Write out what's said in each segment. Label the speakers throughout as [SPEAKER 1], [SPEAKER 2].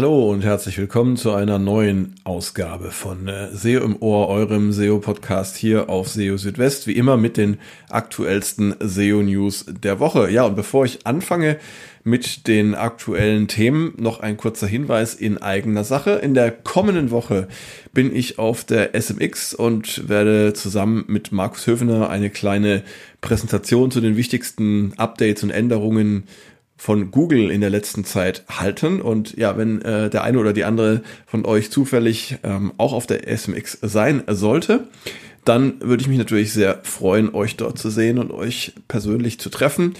[SPEAKER 1] Hallo und herzlich willkommen zu einer neuen Ausgabe von äh, SEO im Ohr, eurem SEO-Podcast hier auf SEO Südwest, wie immer mit den aktuellsten SEO-News der Woche. Ja, und bevor ich anfange mit den aktuellen Themen, noch ein kurzer Hinweis in eigener Sache. In der kommenden Woche bin ich auf der SMX und werde zusammen mit Markus Höfner eine kleine Präsentation zu den wichtigsten Updates und Änderungen von Google in der letzten Zeit halten. Und ja, wenn äh, der eine oder die andere von euch zufällig ähm, auch auf der SMX sein sollte, dann würde ich mich natürlich sehr freuen, euch dort zu sehen und euch persönlich zu treffen.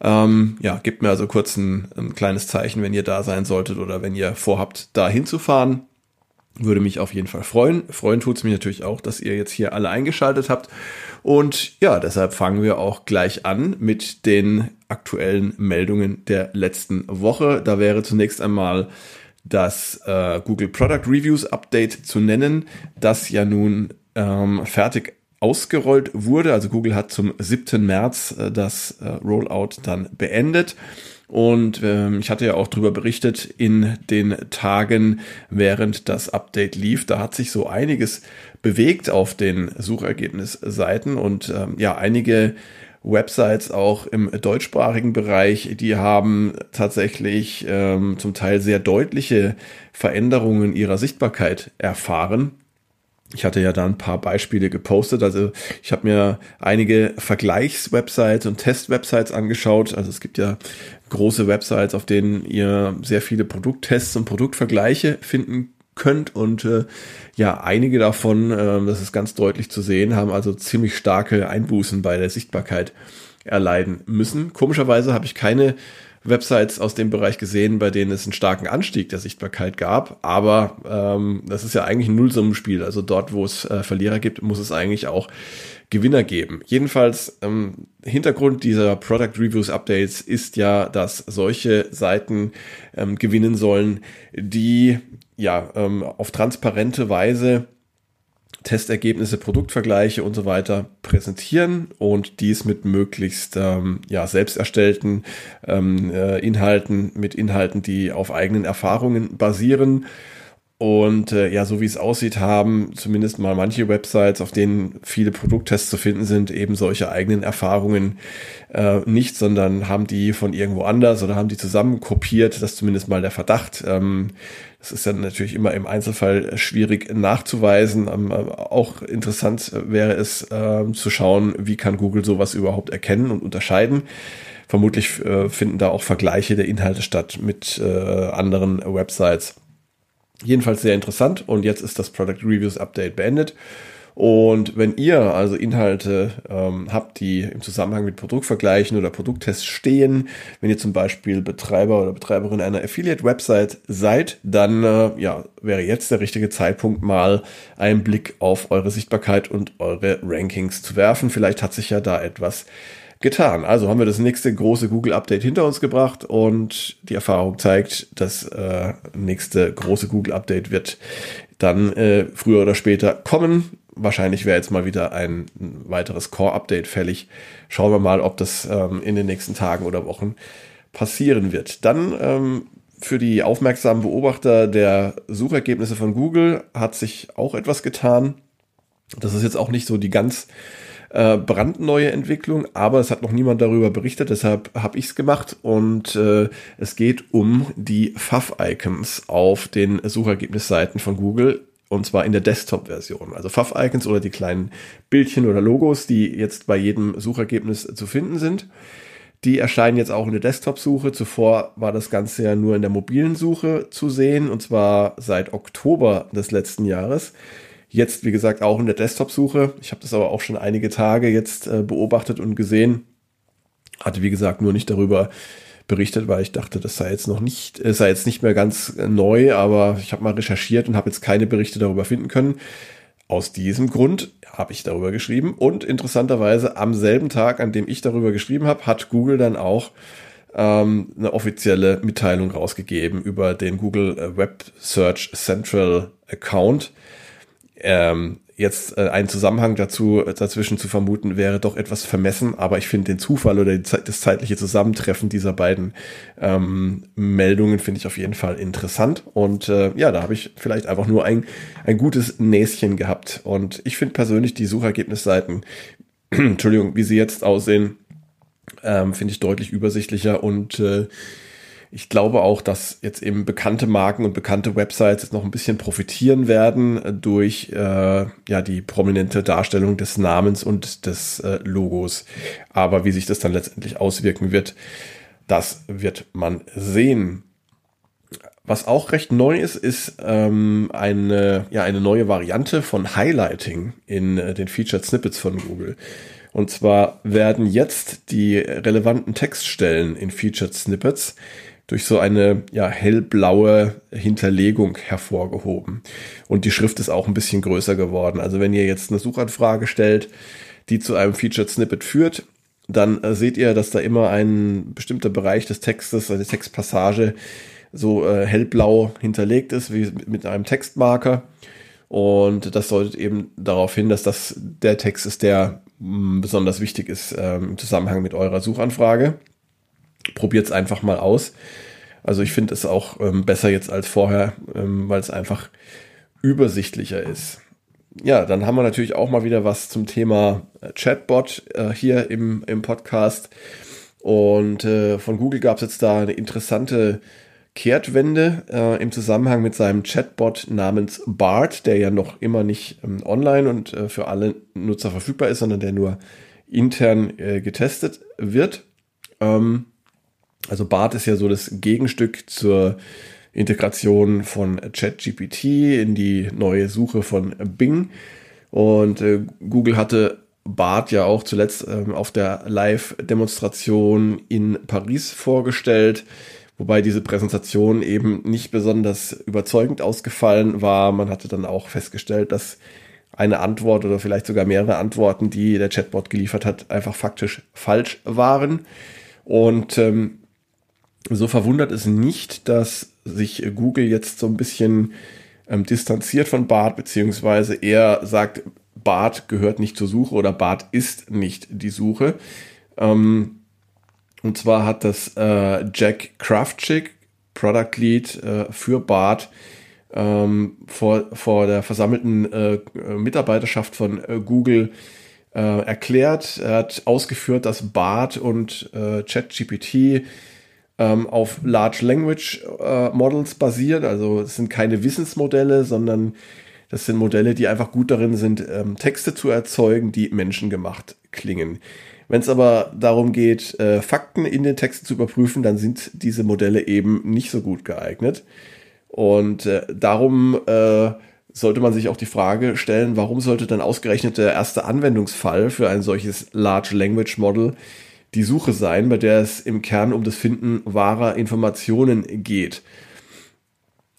[SPEAKER 1] Ähm, ja, gebt mir also kurz ein, ein kleines Zeichen, wenn ihr da sein solltet oder wenn ihr vorhabt, da hinzufahren. Würde mich auf jeden Fall freuen. Freuen tut es mich natürlich auch, dass ihr jetzt hier alle eingeschaltet habt. Und ja, deshalb fangen wir auch gleich an mit den aktuellen Meldungen der letzten Woche. Da wäre zunächst einmal das äh, Google Product Reviews Update zu nennen, das ja nun ähm, fertig ausgerollt wurde. Also Google hat zum 7. März äh, das äh, Rollout dann beendet. Und ähm, ich hatte ja auch darüber berichtet in den Tagen, während das Update lief. Da hat sich so einiges bewegt auf den Suchergebnisseiten und ähm, ja, einige Websites auch im deutschsprachigen Bereich, die haben tatsächlich ähm, zum Teil sehr deutliche Veränderungen ihrer Sichtbarkeit erfahren. Ich hatte ja da ein paar Beispiele gepostet. Also ich habe mir einige Vergleichswebsites und Testwebsites angeschaut. Also es gibt ja große Websites, auf denen ihr sehr viele Produkttests und Produktvergleiche finden könnt. Und äh, ja, einige davon, äh, das ist ganz deutlich zu sehen, haben also ziemlich starke Einbußen bei der Sichtbarkeit erleiden müssen. Komischerweise habe ich keine Websites aus dem Bereich gesehen, bei denen es einen starken Anstieg der Sichtbarkeit gab. Aber ähm, das ist ja eigentlich ein Nullsummenspiel. Also dort, wo es äh, Verlierer gibt, muss es eigentlich auch Gewinner geben. Jedenfalls ähm, Hintergrund dieser Product Reviews Updates ist ja, dass solche Seiten ähm, gewinnen sollen, die ja ähm, auf transparente Weise Testergebnisse, Produktvergleiche und so weiter präsentieren und dies mit möglichst ähm, ja, selbst erstellten ähm, äh, Inhalten, mit Inhalten, die auf eigenen Erfahrungen basieren. Und äh, ja, so wie es aussieht, haben zumindest mal manche Websites, auf denen viele Produkttests zu finden sind, eben solche eigenen Erfahrungen äh, nicht, sondern haben die von irgendwo anders oder haben die zusammen kopiert. Das ist zumindest mal der Verdacht. Ähm, das ist dann natürlich immer im Einzelfall schwierig nachzuweisen. Ähm, auch interessant wäre es äh, zu schauen, wie kann Google sowas überhaupt erkennen und unterscheiden. Vermutlich äh, finden da auch Vergleiche der Inhalte statt mit äh, anderen Websites. Jedenfalls sehr interessant und jetzt ist das Product Reviews Update beendet. Und wenn ihr also Inhalte ähm, habt, die im Zusammenhang mit Produktvergleichen oder Produkttests stehen, wenn ihr zum Beispiel Betreiber oder Betreiberin einer Affiliate-Website seid, dann äh, ja, wäre jetzt der richtige Zeitpunkt, mal einen Blick auf eure Sichtbarkeit und eure Rankings zu werfen. Vielleicht hat sich ja da etwas getan. Also haben wir das nächste große Google-Update hinter uns gebracht und die Erfahrung zeigt, das äh, nächste große Google-Update wird dann äh, früher oder später kommen. Wahrscheinlich wäre jetzt mal wieder ein, weiteres Core-Update fällig. Schauen wir mal, ob das ähm, in den nächsten Tagen oder Wochen passieren wird. Dann ähm, für die aufmerksamen Beobachter der Suchergebnisse von Google hat sich auch etwas getan. Das ist jetzt auch nicht so die ganz äh, brandneue Entwicklung, aber es hat noch niemand darüber berichtet, deshalb habe ich es gemacht und äh, es geht um die Fav-Icons auf den Suchergebnisseiten von Google und zwar in der Desktop-Version. Also Fav-Icons oder die kleinen Bildchen oder Logos, die jetzt bei jedem Suchergebnis zu finden sind. Die erscheinen jetzt auch in der Desktop-Suche. Zuvor war das Ganze ja nur in der mobilen Suche zu sehen und zwar seit Oktober des letzten Jahres. Jetzt, wie gesagt, auch in der Desktop-Suche. Ich habe das aber auch schon einige Tage jetzt äh, beobachtet und gesehen. Hatte, wie gesagt, nur nicht darüber berichtet, weil ich dachte, das sei jetzt noch nicht, äh, sei jetzt nicht mehr ganz äh, neu, aber ich habe mal recherchiert und habe jetzt keine Berichte darüber finden können. Aus diesem Grund habe ich darüber geschrieben und interessanterweise am selben Tag, an dem ich darüber geschrieben habe, hat Google dann auch ähm, eine offizielle Mitteilung rausgegeben über den Google Web Search Central Account ähm, jetzt äh, einen Zusammenhang dazu dazwischen zu vermuten wäre doch etwas vermessen, aber ich finde den Zufall oder das zeitliche Zusammentreffen dieser beiden ähm, Meldungen finde ich auf jeden Fall interessant. Und äh, ja, da habe ich vielleicht einfach nur ein ein gutes Näschen gehabt. Und ich finde persönlich die Suchergebnisseiten, Entschuldigung, wie sie jetzt aussehen, ähm, finde ich deutlich übersichtlicher und äh, ich glaube auch, dass jetzt eben bekannte Marken und bekannte Websites jetzt noch ein bisschen profitieren werden durch äh, ja die prominente Darstellung des Namens und des äh, Logos. Aber wie sich das dann letztendlich auswirken wird, das wird man sehen. Was auch recht neu ist, ist ähm, eine, ja, eine neue Variante von Highlighting in äh, den Featured Snippets von Google. Und zwar werden jetzt die relevanten Textstellen in Featured Snippets durch so eine ja, hellblaue Hinterlegung hervorgehoben. Und die Schrift ist auch ein bisschen größer geworden. Also wenn ihr jetzt eine Suchanfrage stellt, die zu einem Featured Snippet führt, dann äh, seht ihr, dass da immer ein bestimmter Bereich des Textes, eine Textpassage so äh, hellblau hinterlegt ist, wie mit einem Textmarker. Und das deutet eben darauf hin, dass das der Text ist, der mm, besonders wichtig ist ähm, im Zusammenhang mit eurer Suchanfrage. Probiert es einfach mal aus. Also ich finde es auch ähm, besser jetzt als vorher, ähm, weil es einfach übersichtlicher ist. Ja, dann haben wir natürlich auch mal wieder was zum Thema äh, Chatbot äh, hier im, im Podcast. Und äh, von Google gab es jetzt da eine interessante Kehrtwende äh, im Zusammenhang mit seinem Chatbot namens BART, der ja noch immer nicht ähm, online und äh, für alle Nutzer verfügbar ist, sondern der nur intern äh, getestet wird. Ähm, also BART ist ja so das Gegenstück zur Integration von ChatGPT in die neue Suche von Bing. Und äh, Google hatte BART ja auch zuletzt ähm, auf der Live-Demonstration in Paris vorgestellt, wobei diese Präsentation eben nicht besonders überzeugend ausgefallen war. Man hatte dann auch festgestellt, dass eine Antwort oder vielleicht sogar mehrere Antworten, die der Chatbot geliefert hat, einfach faktisch falsch waren. Und ähm, so verwundert es nicht, dass sich Google jetzt so ein bisschen ähm, distanziert von Bart, beziehungsweise er sagt, Bart gehört nicht zur Suche oder Bart ist nicht die Suche. Ähm, und zwar hat das äh, Jack Kraftschick, Product Lead äh, für Bart, ähm, vor, vor der versammelten äh, Mitarbeiterschaft von äh, Google äh, erklärt. Er hat ausgeführt, dass Bart und äh, ChatGPT ähm, auf Large Language äh, Models basiert. Also es sind keine Wissensmodelle, sondern das sind Modelle, die einfach gut darin sind, ähm, Texte zu erzeugen, die menschengemacht klingen. Wenn es aber darum geht, äh, Fakten in den Texten zu überprüfen, dann sind diese Modelle eben nicht so gut geeignet. Und äh, darum äh, sollte man sich auch die Frage stellen, warum sollte dann ausgerechnet der erste Anwendungsfall für ein solches Large Language Model die Suche sein, bei der es im Kern um das Finden wahrer Informationen geht.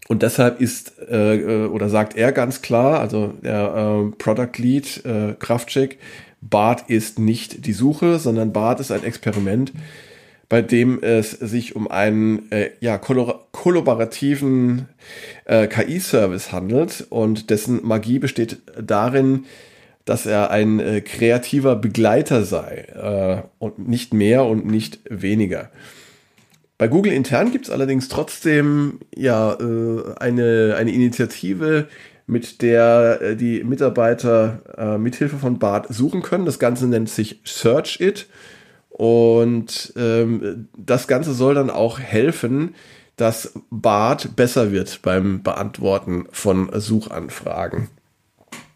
[SPEAKER 1] Und deshalb ist äh, äh, oder sagt er ganz klar, also der äh, Product Lead äh, Kraftcheck, BART ist nicht die Suche, sondern BART ist ein Experiment, bei dem es sich um einen äh, ja, kollaborativen äh, KI-Service handelt und dessen Magie besteht darin, dass er ein äh, kreativer Begleiter sei äh, und nicht mehr und nicht weniger. Bei Google intern gibt es allerdings trotzdem ja äh, eine, eine Initiative, mit der äh, die Mitarbeiter äh, mithilfe von BART suchen können. Das Ganze nennt sich Search It und ähm, das Ganze soll dann auch helfen, dass BART besser wird beim Beantworten von Suchanfragen.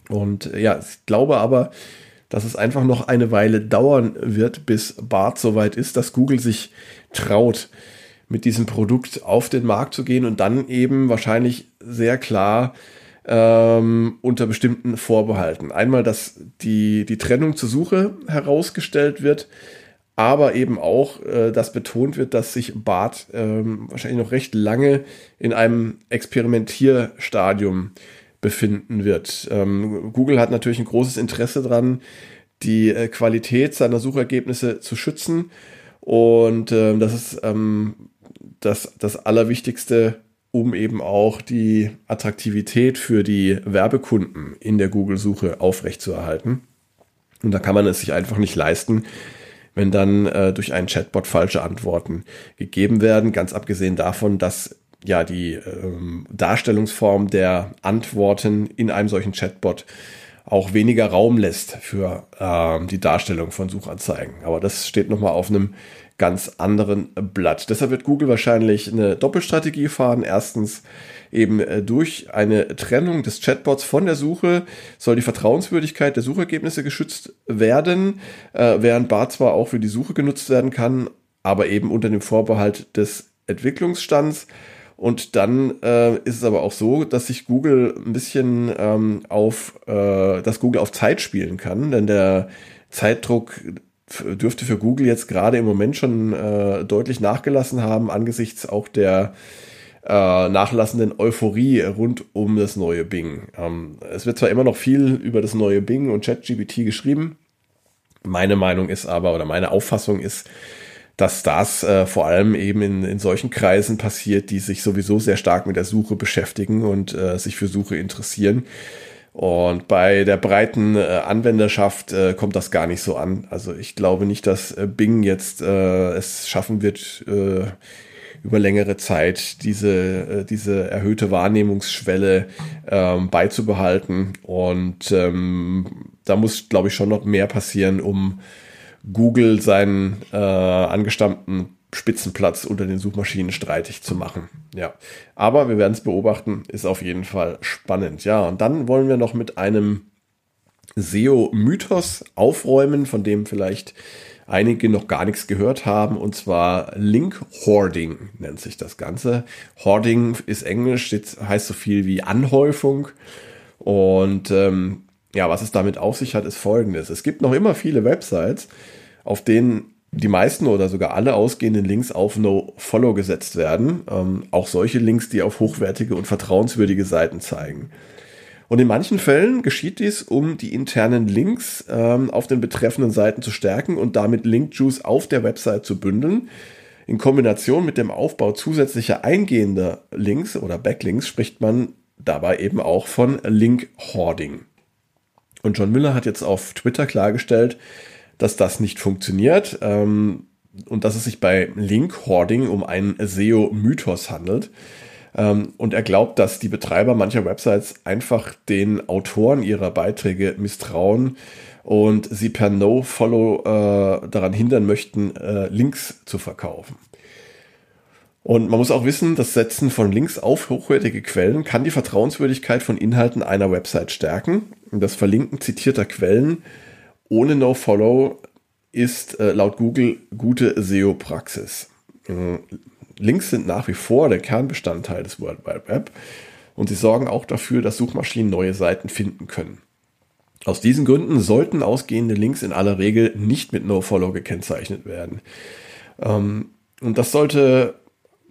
[SPEAKER 1] Und äh, ja, ich glaube aber, dass es einfach noch eine Weile dauern wird, bis BART soweit ist, dass Google sich traut, mit diesem Produkt auf den Markt zu gehen und dann eben wahrscheinlich sehr klar ähm, unter bestimmten Vorbehalten. Einmal, dass die, die Trennung zur Suche herausgestellt wird, aber eben auch, äh, dass betont wird, dass sich BART ähm, wahrscheinlich noch recht lange in einem Experimentierstadium befinden wird. Ähm, Google hat natürlich ein großes Interesse daran, die äh, Qualität seiner Suchergebnisse zu schützen. Und äh, das ist ähm, das, das Allerwichtigste um eben auch die Attraktivität für die Werbekunden in der Google-Suche aufrechtzuerhalten. Und da kann man es sich einfach nicht leisten, wenn dann äh, durch einen Chatbot falsche Antworten gegeben werden. Ganz abgesehen davon, dass ja die ähm, Darstellungsform der Antworten in einem solchen Chatbot auch weniger Raum lässt für äh, die Darstellung von Suchanzeigen. Aber das steht nochmal auf einem ganz anderen Blatt. Deshalb wird Google wahrscheinlich eine Doppelstrategie fahren. Erstens eben äh, durch eine Trennung des Chatbots von der Suche soll die Vertrauenswürdigkeit der Suchergebnisse geschützt werden, äh, während BART zwar auch für die Suche genutzt werden kann, aber eben unter dem Vorbehalt des Entwicklungsstands. Und dann äh, ist es aber auch so, dass sich Google ein bisschen ähm, auf, äh, dass Google auf Zeit spielen kann, denn der Zeitdruck dürfte für Google jetzt gerade im Moment schon äh, deutlich nachgelassen haben, angesichts auch der äh, nachlassenden Euphorie rund um das neue Bing. Ähm, es wird zwar immer noch viel über das neue Bing und ChatGPT geschrieben, meine Meinung ist aber, oder meine Auffassung ist, dass das äh, vor allem eben in, in solchen Kreisen passiert, die sich sowieso sehr stark mit der Suche beschäftigen und äh, sich für Suche interessieren. Und bei der breiten äh, Anwenderschaft äh, kommt das gar nicht so an. Also ich glaube nicht, dass äh, Bing jetzt äh, es schaffen wird, äh, über längere Zeit diese, äh, diese erhöhte Wahrnehmungsschwelle ähm, beizubehalten. Und ähm, da muss, glaube ich, schon noch mehr passieren, um Google seinen äh, angestammten Spitzenplatz unter den Suchmaschinen streitig zu machen. Ja, aber wir werden es beobachten, ist auf jeden Fall spannend. Ja, und dann wollen wir noch mit einem SEO-Mythos aufräumen, von dem vielleicht einige noch gar nichts gehört haben, und zwar Link Hoarding nennt sich das Ganze. Hoarding ist Englisch, heißt so viel wie Anhäufung. Und ähm, ja, was es damit auf sich hat, ist folgendes. Es gibt noch immer viele Websites, auf denen die meisten oder sogar alle ausgehenden Links auf No-Follow gesetzt werden. Ähm, auch solche Links, die auf hochwertige und vertrauenswürdige Seiten zeigen. Und in manchen Fällen geschieht dies, um die internen Links ähm, auf den betreffenden Seiten zu stärken und damit Link-Juice auf der Website zu bündeln. In Kombination mit dem Aufbau zusätzlicher eingehender Links oder Backlinks spricht man dabei eben auch von Link-Hoarding. Und John Miller hat jetzt auf Twitter klargestellt, dass das nicht funktioniert ähm, und dass es sich bei Link-Hoarding um einen SEO-Mythos handelt. Ähm, und er glaubt, dass die Betreiber mancher Websites einfach den Autoren ihrer Beiträge misstrauen und sie per No-Follow äh, daran hindern möchten, äh, Links zu verkaufen. Und man muss auch wissen, das Setzen von Links auf hochwertige Quellen kann die Vertrauenswürdigkeit von Inhalten einer Website stärken. Das Verlinken zitierter Quellen ohne No-Follow ist äh, laut Google gute SEO-Praxis. Äh, Links sind nach wie vor der Kernbestandteil des World Wide Web und sie sorgen auch dafür, dass Suchmaschinen neue Seiten finden können. Aus diesen Gründen sollten ausgehende Links in aller Regel nicht mit NoFollow gekennzeichnet werden. Ähm, und das sollte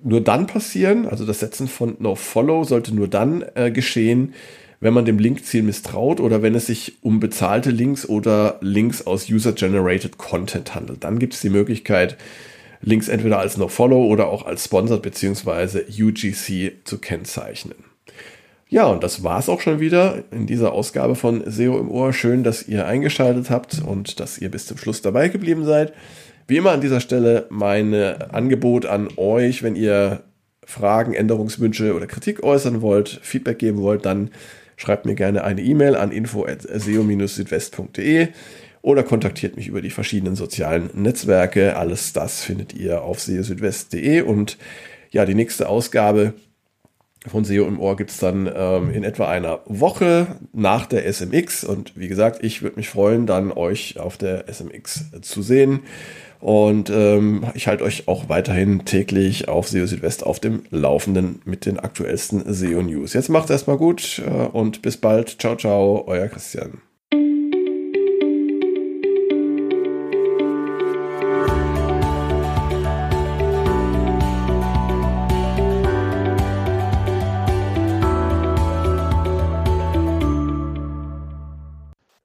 [SPEAKER 1] nur dann passieren, also das Setzen von NoFollow sollte nur dann äh, geschehen, wenn man dem Linkziel misstraut oder wenn es sich um bezahlte Links oder Links aus User-Generated Content handelt. Dann gibt es die Möglichkeit, Links entweder als No-Follow oder auch als Sponsored bzw. UGC zu kennzeichnen. Ja, und das war es auch schon wieder in dieser Ausgabe von SEO im Ohr. Schön, dass ihr eingeschaltet habt und dass ihr bis zum Schluss dabei geblieben seid. Wie immer an dieser Stelle mein Angebot an euch, wenn ihr Fragen, Änderungswünsche oder Kritik äußern wollt, Feedback geben wollt, dann schreibt mir gerne eine E-Mail an info.seo-südwest.de oder kontaktiert mich über die verschiedenen sozialen Netzwerke. Alles das findet ihr auf seosüdwest.de und ja, die nächste Ausgabe von SEO im Ohr gibt es dann ähm, in etwa einer Woche nach der SMX. Und wie gesagt, ich würde mich freuen, dann euch auf der SMX zu sehen. Und ähm, ich halte euch auch weiterhin täglich auf SEO Südwest auf dem Laufenden mit den aktuellsten SEO News. Jetzt macht es erstmal gut äh, und bis bald. Ciao, ciao, euer Christian.